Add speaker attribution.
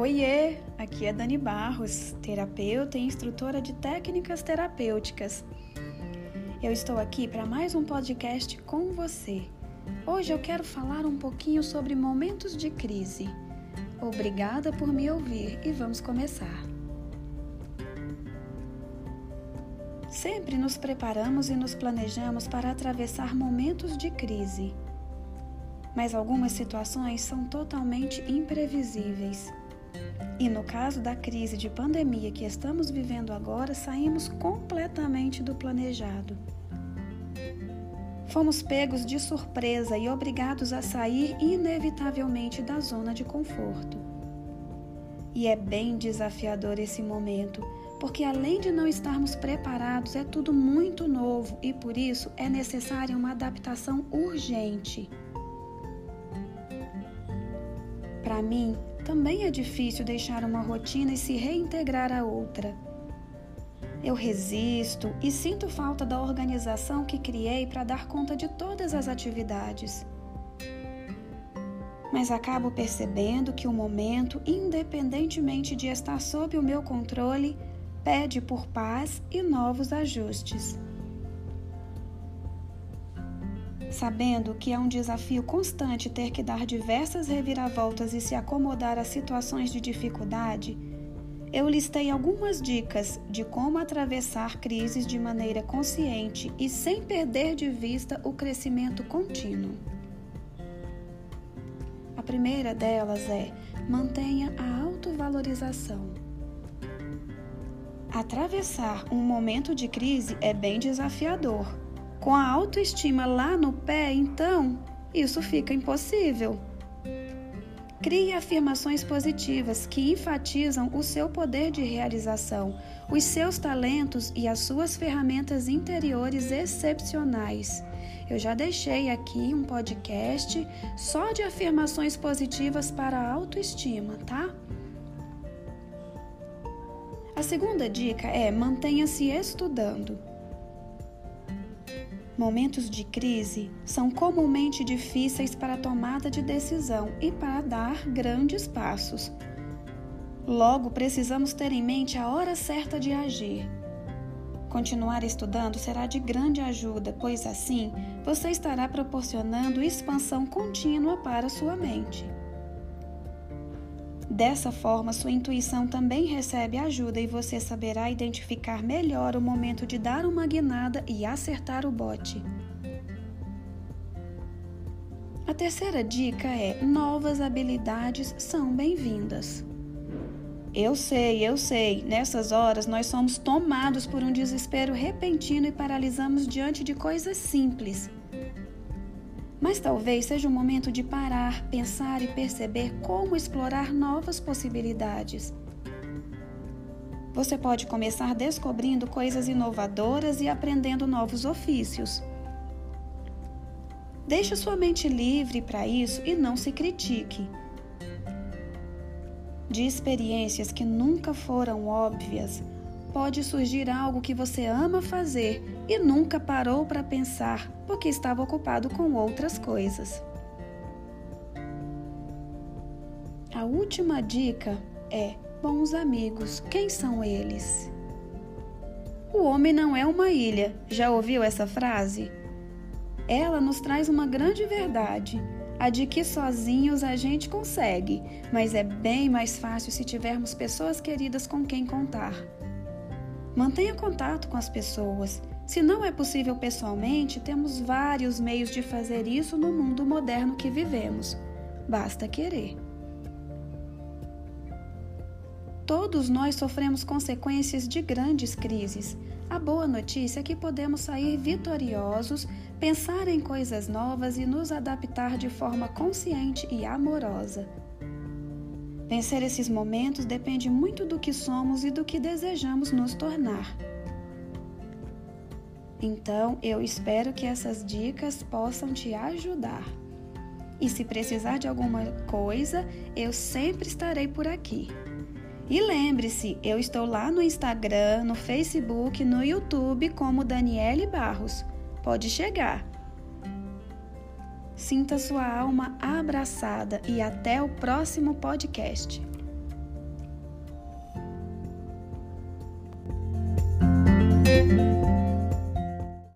Speaker 1: Oiê, aqui é Dani Barros, terapeuta e instrutora de técnicas terapêuticas. Eu estou aqui para mais um podcast com você. Hoje eu quero falar um pouquinho sobre momentos de crise. Obrigada por me ouvir e vamos começar. Sempre nos preparamos e nos planejamos para atravessar momentos de crise. Mas algumas situações são totalmente imprevisíveis e no caso da crise de pandemia que estamos vivendo agora, saímos completamente do planejado. Fomos pegos de surpresa e obrigados a sair inevitavelmente da zona de conforto. E é bem desafiador esse momento, porque além de não estarmos preparados, é tudo muito novo e por isso é necessária uma adaptação urgente. Para mim, também é difícil deixar uma rotina e se reintegrar a outra. Eu resisto e sinto falta da organização que criei para dar conta de todas as atividades. Mas acabo percebendo que o momento, independentemente de estar sob o meu controle, pede por paz e novos ajustes. Sabendo que é um desafio constante ter que dar diversas reviravoltas e se acomodar a situações de dificuldade, eu listei algumas dicas de como atravessar crises de maneira consciente e sem perder de vista o crescimento contínuo. A primeira delas é mantenha a autovalorização. Atravessar um momento de crise é bem desafiador com a autoestima lá no pé, então, isso fica impossível. Crie afirmações positivas que enfatizam o seu poder de realização, os seus talentos e as suas ferramentas interiores excepcionais. Eu já deixei aqui um podcast só de afirmações positivas para a autoestima, tá? A segunda dica é mantenha-se estudando. Momentos de crise são comumente difíceis para a tomada de decisão e para dar grandes passos. Logo, precisamos ter em mente a hora certa de agir. Continuar estudando será de grande ajuda, pois assim você estará proporcionando expansão contínua para sua mente. Dessa forma, sua intuição também recebe ajuda e você saberá identificar melhor o momento de dar uma guinada e acertar o bote. A terceira dica é: novas habilidades são bem-vindas. Eu sei, eu sei, nessas horas nós somos tomados por um desespero repentino e paralisamos diante de coisas simples. Mas talvez seja o momento de parar, pensar e perceber como explorar novas possibilidades. Você pode começar descobrindo coisas inovadoras e aprendendo novos ofícios. Deixe sua mente livre para isso e não se critique. De experiências que nunca foram óbvias, pode surgir algo que você ama fazer e nunca parou para pensar porque estava ocupado com outras coisas. A última dica é: bons amigos, quem são eles? O homem não é uma ilha. Já ouviu essa frase? Ela nos traz uma grande verdade, a de que sozinhos a gente consegue, mas é bem mais fácil se tivermos pessoas queridas com quem contar. Mantenha contato com as pessoas. Se não é possível pessoalmente, temos vários meios de fazer isso no mundo moderno que vivemos. Basta querer. Todos nós sofremos consequências de grandes crises. A boa notícia é que podemos sair vitoriosos, pensar em coisas novas e nos adaptar de forma consciente e amorosa. Vencer esses momentos depende muito do que somos e do que desejamos nos tornar. Então, eu espero que essas dicas possam te ajudar. E se precisar de alguma coisa, eu sempre estarei por aqui. E lembre-se, eu estou lá no Instagram, no Facebook, no YouTube como Daniele Barros. Pode chegar. Sinta sua alma abraçada e até o próximo podcast.